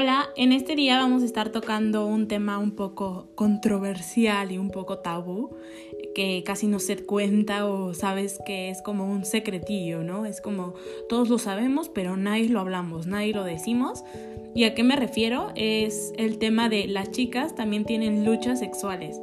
Hola, en este día vamos a estar tocando un tema un poco controversial y un poco tabú, que casi no se cuenta o sabes que es como un secretillo, ¿no? Es como todos lo sabemos, pero nadie lo hablamos, nadie lo decimos. ¿Y a qué me refiero? Es el tema de las chicas también tienen luchas sexuales.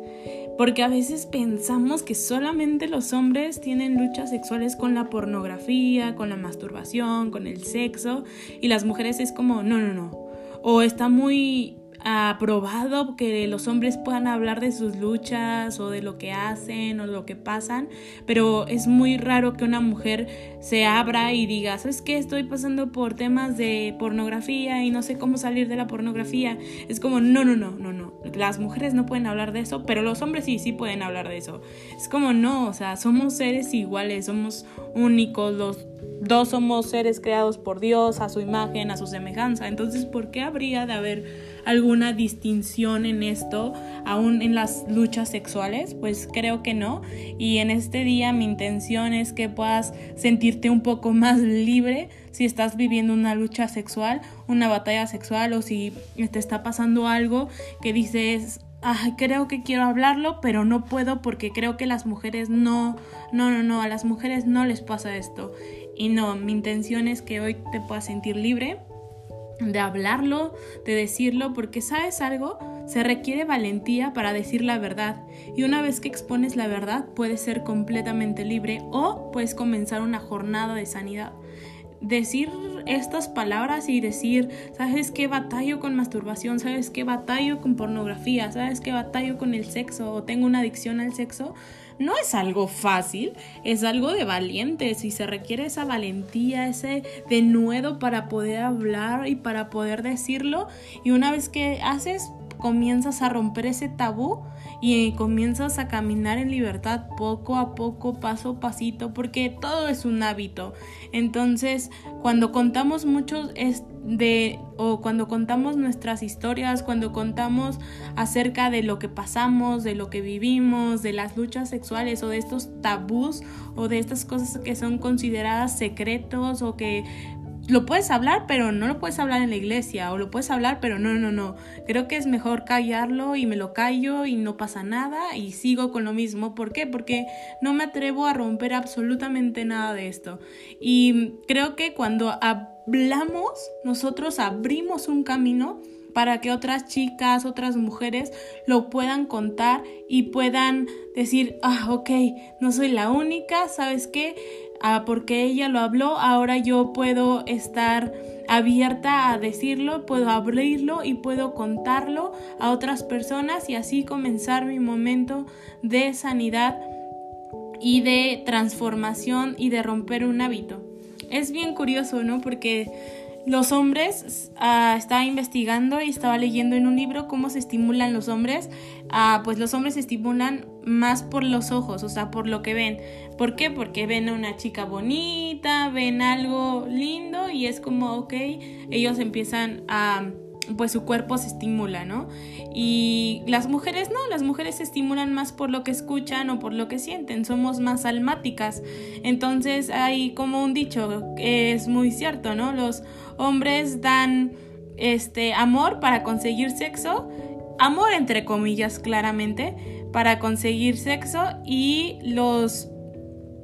Porque a veces pensamos que solamente los hombres tienen luchas sexuales con la pornografía, con la masturbación, con el sexo, y las mujeres es como, no, no, no, o está muy aprobado que los hombres puedan hablar de sus luchas o de lo que hacen o lo que pasan, pero es muy raro que una mujer se abra y diga, ¿sabes qué? Estoy pasando por temas de pornografía y no sé cómo salir de la pornografía. Es como, no, no, no, no, no. Las mujeres no pueden hablar de eso, pero los hombres sí, sí pueden hablar de eso. Es como, no, o sea, somos seres iguales, somos únicos, los dos somos seres creados por Dios, a su imagen, a su semejanza. Entonces, ¿por qué habría de haber alguna distinción en esto, aún en las luchas sexuales? Pues creo que no. Y en este día mi intención es que puedas sentirte un poco más libre si estás viviendo una lucha sexual, una batalla sexual o si te está pasando algo que dices, Creo que quiero hablarlo, pero no puedo porque creo que las mujeres no, no, no, no, a las mujeres no les pasa esto. Y no, mi intención es que hoy te puedas sentir libre de hablarlo, de decirlo, porque sabes algo, se requiere valentía para decir la verdad. Y una vez que expones la verdad, puedes ser completamente libre o puedes comenzar una jornada de sanidad decir estas palabras y decir, ¿sabes qué batallo con masturbación? ¿Sabes qué batallo con pornografía? ¿Sabes qué batallo con el sexo? ¿O tengo una adicción al sexo? No es algo fácil, es algo de valientes y se requiere esa valentía, ese denuedo para poder hablar y para poder decirlo. Y una vez que haces, comienzas a romper ese tabú y comienzas a caminar en libertad poco a poco, paso a pasito, porque todo es un hábito. Entonces, cuando contamos mucho de o cuando contamos nuestras historias, cuando contamos acerca de lo que pasamos, de lo que vivimos, de las luchas sexuales o de estos tabús o de estas cosas que son consideradas secretos o que lo puedes hablar, pero no lo puedes hablar en la iglesia, o lo puedes hablar, pero no, no, no. Creo que es mejor callarlo y me lo callo y no pasa nada y sigo con lo mismo. ¿Por qué? Porque no me atrevo a romper absolutamente nada de esto. Y creo que cuando hablamos, nosotros abrimos un camino para que otras chicas, otras mujeres lo puedan contar y puedan decir, ah, ok, no soy la única, ¿sabes qué? Porque ella lo habló, ahora yo puedo estar abierta a decirlo, puedo abrirlo y puedo contarlo a otras personas y así comenzar mi momento de sanidad y de transformación y de romper un hábito. Es bien curioso, ¿no? Porque los hombres, uh, estaba investigando y estaba leyendo en un libro cómo se estimulan los hombres. Uh, pues los hombres se estimulan más por los ojos, o sea, por lo que ven. ¿Por qué? Porque ven a una chica bonita, ven algo lindo y es como, ok, ellos empiezan a pues su cuerpo se estimula, ¿no? Y las mujeres no, las mujeres se estimulan más por lo que escuchan o por lo que sienten, somos más almáticas. Entonces hay como un dicho es muy cierto, ¿no? Los hombres dan este amor para conseguir sexo, amor entre comillas claramente, para conseguir sexo y los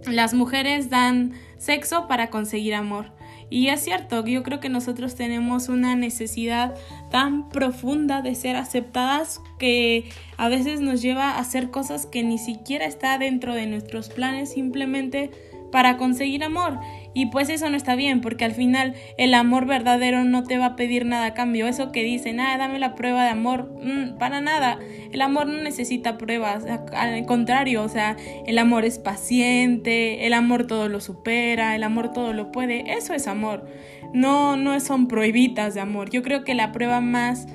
las mujeres dan sexo para conseguir amor. Y es cierto, yo creo que nosotros tenemos una necesidad tan profunda de ser aceptadas que a veces nos lleva a hacer cosas que ni siquiera está dentro de nuestros planes simplemente para conseguir amor. Y pues eso no está bien, porque al final el amor verdadero no te va a pedir nada a cambio. Eso que dicen, ah, dame la prueba de amor, mm, para nada. El amor no necesita pruebas, al contrario, o sea, el amor es paciente, el amor todo lo supera, el amor todo lo puede. Eso es amor. No, no son prohibitas de amor. Yo creo que la prueba más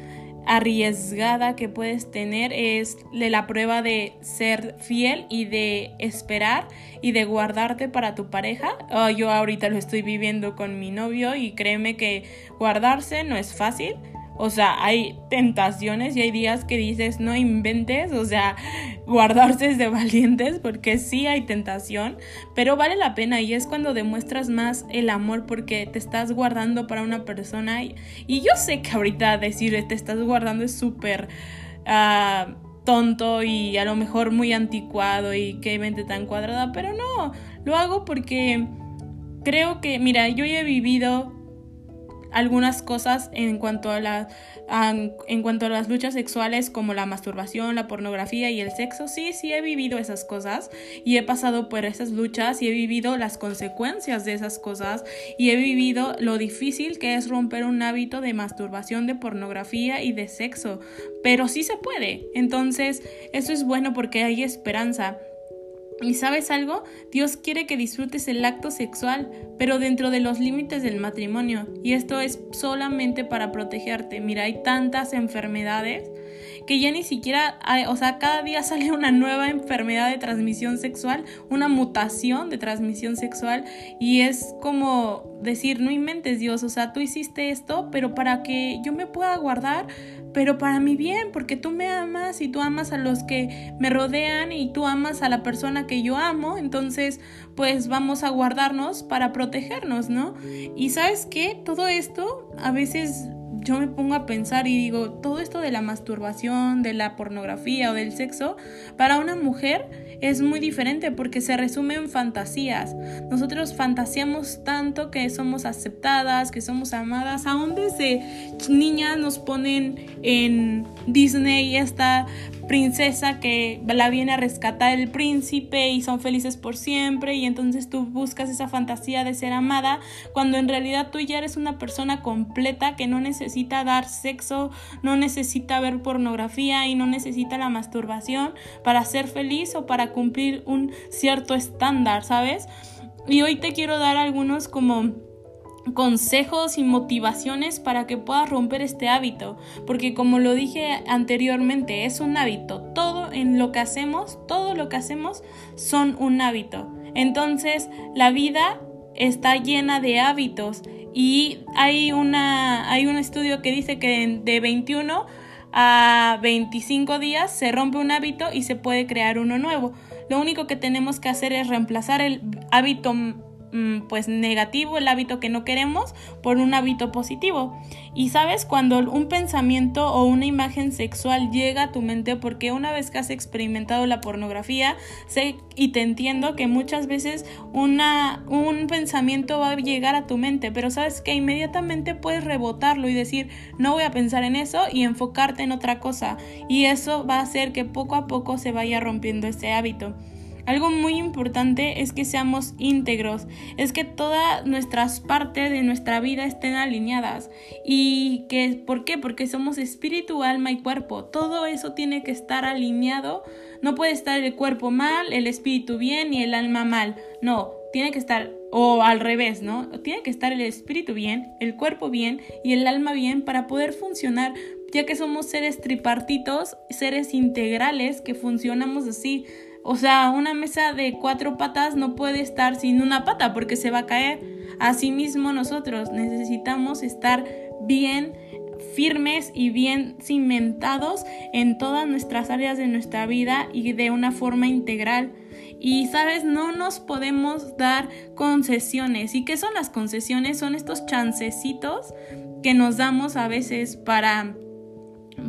arriesgada que puedes tener es de la prueba de ser fiel y de esperar y de guardarte para tu pareja. Oh, yo ahorita lo estoy viviendo con mi novio y créeme que guardarse no es fácil O sea, hay tentaciones y hay días que dices, no inventes, o sea, guardarse de valientes porque sí hay tentación, pero vale la pena y es cuando demuestras más el amor porque te estás guardando para una persona y, yo sé que ahorita decir te estás guardando es súper... Uh, tonto y a lo mejor muy anticuado y qué mente tan cuadrada, pero no, lo hago porque creo que, mira, yo ya he vivido algunas cosas en cuanto a la en cuanto a las luchas sexuales como la masturbación, la pornografía y el sexo, sí, sí he vivido esas cosas y he pasado por esas luchas y he vivido las consecuencias de esas cosas y he vivido lo difícil que es romper un hábito de masturbación, de pornografía y de sexo, pero sí se puede. Entonces, eso es bueno porque hay esperanza. Y sabes algo, Dios quiere que disfrutes el acto sexual, pero dentro de los límites del matrimonio. Y esto es solamente para protegerte. Mira, hay tantas enfermedades que ya ni siquiera, o sea, cada día sale una nueva enfermedad de transmisión sexual, una mutación de transmisión sexual y es como decir, no inventes Dios, o sea, tú hiciste esto, pero para que yo me pueda guardar, pero para mi bien, porque tú me amas y tú amas a los que me rodean y tú amas a la persona que yo amo, entonces pues vamos a guardarnos para protegernos, ¿no? Y sabes qué, todo esto a veces yo me pongo a pensar y digo, todo esto de la masturbación, de la pornografía o del sexo, para una mujer es muy diferente porque se resume en fantasías. Nosotros fantaseamos tanto que somos aceptadas, que somos amadas, aún desde niñas nos ponen en Disney esta princesa que la viene a rescatar el príncipe y son felices por siempre y entonces tú buscas esa fantasía de ser amada cuando en realidad tú ya eres una persona completa que no necesita dar sexo, no necesita ver pornografía y no necesita la masturbación para ser feliz o para cumplir un cierto estándar, ¿sabes? Y hoy te quiero dar algunos como consejos y motivaciones para que puedas romper este hábito, porque como lo dije anteriormente, es un hábito. Todo en lo que hacemos, todo lo que hacemos son un hábito. Entonces, la vida está llena de hábitos y hay una hay un estudio que dice que de 21 a 25 días se rompe un hábito y se puede crear uno nuevo. Lo único que tenemos que hacer es reemplazar el hábito pues negativo, el hábito que no queremos, por un hábito positivo. Y sabes, cuando un pensamiento o una imagen sexual llega a tu mente, porque una vez que has experimentado la pornografía, sé y te entiendo que muchas veces una, un pensamiento va a llegar a tu mente, pero sabes que inmediatamente puedes rebotarlo y decir, no voy a pensar en eso y enfocarte en otra cosa. Y eso va a hacer que poco a poco se vaya rompiendo ese hábito. Algo muy importante es que seamos íntegros, es que todas nuestras partes de nuestra vida estén alineadas. ¿Y que, por qué? Porque somos espíritu, alma y cuerpo. Todo eso tiene que estar alineado. No puede estar el cuerpo mal, el espíritu bien y el alma mal. No, tiene que estar, o al revés, ¿no? Tiene que estar el espíritu bien, el cuerpo bien y el alma bien para poder funcionar, ya que somos seres tripartitos, seres integrales que funcionamos así. O sea, una mesa de cuatro patas no puede estar sin una pata porque se va a caer. Asimismo, nosotros necesitamos estar bien firmes y bien cimentados en todas nuestras áreas de nuestra vida y de una forma integral. Y sabes, no nos podemos dar concesiones. ¿Y qué son las concesiones? Son estos chancecitos que nos damos a veces para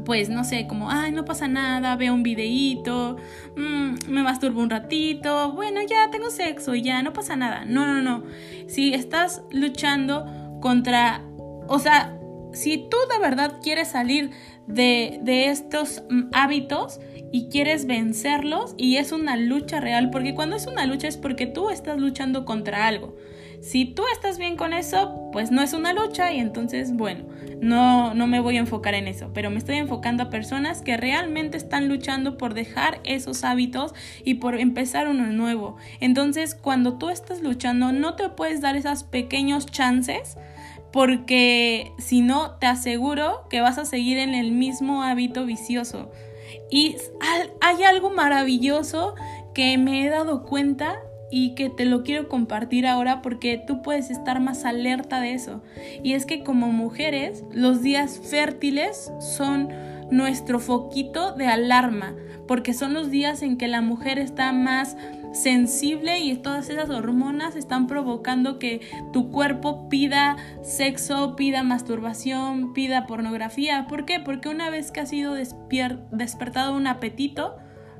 pues no sé, como, ay, no pasa nada, veo un videíto, mm, me masturbo un ratito, bueno, ya tengo sexo ya, no pasa nada. No, no, no. Si estás luchando contra, o sea, si tú de verdad quieres salir de, de estos mm, hábitos y quieres vencerlos y es una lucha real, porque cuando es una lucha es porque tú estás luchando contra algo. Si tú estás bien con eso, pues no es una lucha y entonces, bueno, no, no me voy a enfocar en eso, pero me estoy enfocando a personas que realmente están luchando por dejar esos hábitos y por empezar uno nuevo. Entonces, cuando tú estás luchando, no te puedes dar esos pequeños chances porque si no, te aseguro que vas a seguir en el mismo hábito vicioso. Y hay algo maravilloso que me he dado cuenta y que te lo quiero compartir ahora porque tú puedes estar más alerta de eso. Y es que como mujeres, los días fértiles son nuestro foquito de alarma, porque son los días en que la mujer está más sensible y todas esas hormonas están provocando que tu cuerpo pida sexo, pida masturbación, pida pornografía. ¿Por qué? Porque una vez que ha sido despertado un apetito,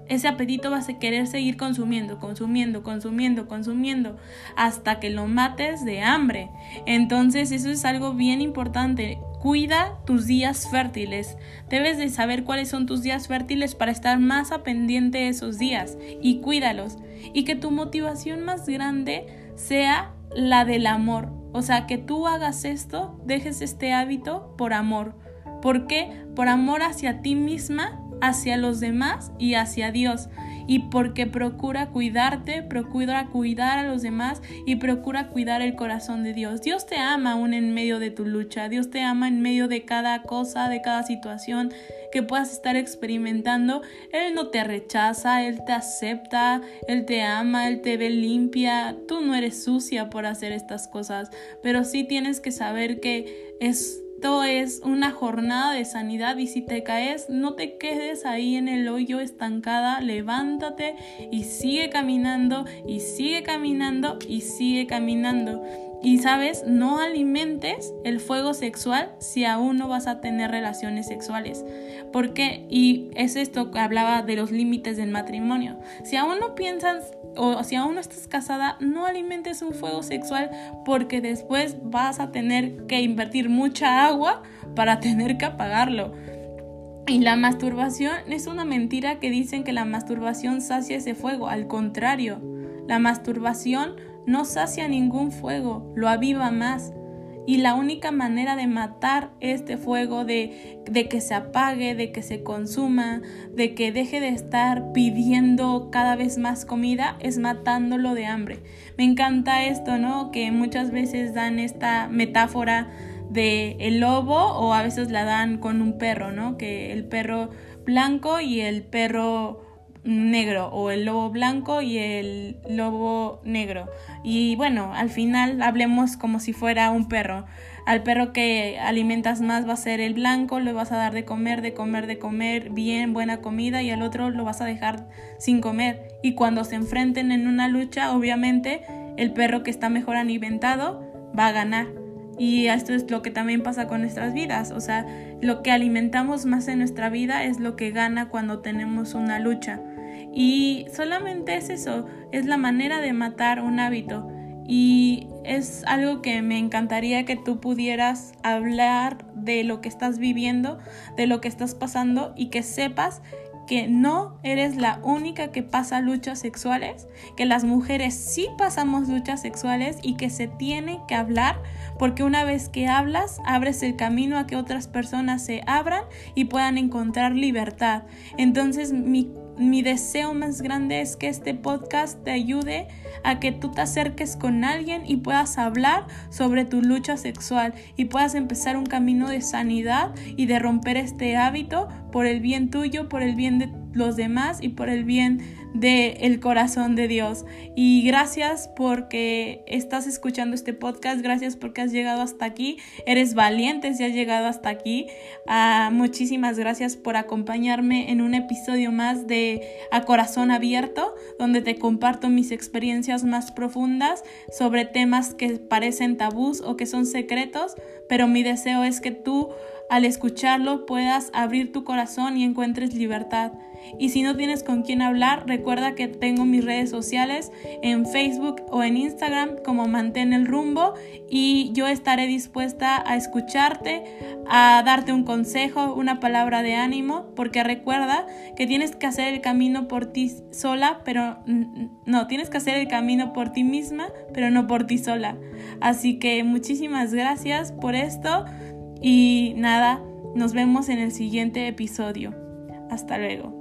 ese apetito va a querer seguir consumiendo, consumiendo, consumiendo, consumiendo, hasta que lo mates de hambre. Entonces eso es algo bien importante. Cuida tus días fértiles. Debes de saber cuáles son tus días fértiles para estar más a pendiente de esos días y cuídalos. Y que tu motivación más grande sea la del amor. O sea, que tú hagas esto, dejes este hábito por amor. ¿Por qué? Por amor hacia ti misma hacia los demás y hacia Dios. Y porque procura cuidarte, procura cuidar a los demás y procura cuidar el corazón de Dios. Dios te ama aún en medio de tu lucha. Dios te ama en medio de cada cosa, de cada situación que puedas estar experimentando. Él no te rechaza, Él te acepta, Él te ama, Él te ve limpia. Tú no eres sucia por hacer estas cosas, pero sí tienes que saber que es esto es una jornada de sanidad y si te caes, no te quedes ahí en el hoyo estancada, levántate y sigue caminando y sigue caminando y sigue caminando. Y sabes, no alimentes el fuego sexual si aún no vas a tener relaciones sexuales. Porque, y es esto que hablaba de los límites del matrimonio. Si aún no piensas o si aún no estás casada, no alimentes un fuego sexual porque después vas a tener que invertir mucha agua para tener que apagarlo. Y la masturbación es una mentira que dicen que la masturbación sacia ese fuego. Al contrario, la masturbación no sacia ningún fuego, lo aviva más. Y la única manera de matar este fuego, de, de, que se apague, de que se consuma, de que deje de estar pidiendo cada vez más comida, es matándolo de hambre. Me encanta esto, ¿no? Que muchas veces dan esta metáfora de el lobo o a veces la dan con un perro, ¿no? Que el perro blanco y el perro negro o el lobo blanco y el lobo negro. Y bueno, al final hablemos como si fuera un perro. Al perro que alimentas más va a ser el blanco, le vas a dar de comer, de comer, de comer, bien, buena comida y al otro lo vas a dejar sin comer. Y cuando se enfrenten en una lucha, obviamente el perro que está mejor alimentado va a ganar. Y esto es lo que también pasa con nuestras vidas. O sea, lo que alimentamos más en nuestra vida es lo que gana cuando tenemos una lucha. Y solamente es eso, es la manera de matar un hábito. Y es algo que me encantaría que tú pudieras hablar de lo que estás viviendo, de lo que estás pasando y que sepas que no eres la única que pasa luchas sexuales, que las mujeres sí pasamos luchas sexuales y que se tiene que hablar, porque una vez que hablas, abres el camino a que otras personas se abran y puedan encontrar libertad. Entonces mi mi deseo más grande es que este podcast te ayude a que tú te acerques con alguien y puedas hablar sobre tu lucha sexual y puedas empezar un camino de sanidad y de romper este hábito por el bien tuyo, por el bien de los demás y por el bien del el corazón de Dios. Y gracias porque estás escuchando este podcast, gracias porque has llegado hasta aquí, eres valiente si has llegado hasta aquí. Ah, muchísimas gracias por acompañarme en un episodio más de A Corazón Abierto, donde te comparto mis experiencias más profundas sobre temas que parecen tabús o que son secretos, pero mi deseo es que tú al escucharlo puedas abrir tu corazón y encuentres libertad. Y si no tienes con quién hablar, recuerda que tengo mis redes sociales en Facebook o en Instagram como Mantén el rumbo y yo estaré dispuesta a escucharte, a darte un consejo, una palabra de ánimo, porque recuerda que tienes que hacer el camino por ti sola, pero no, tienes que hacer el camino por ti misma, pero no por ti sola. Así que muchísimas gracias por esto. Y nada, nos vemos en el siguiente episodio. Hasta luego.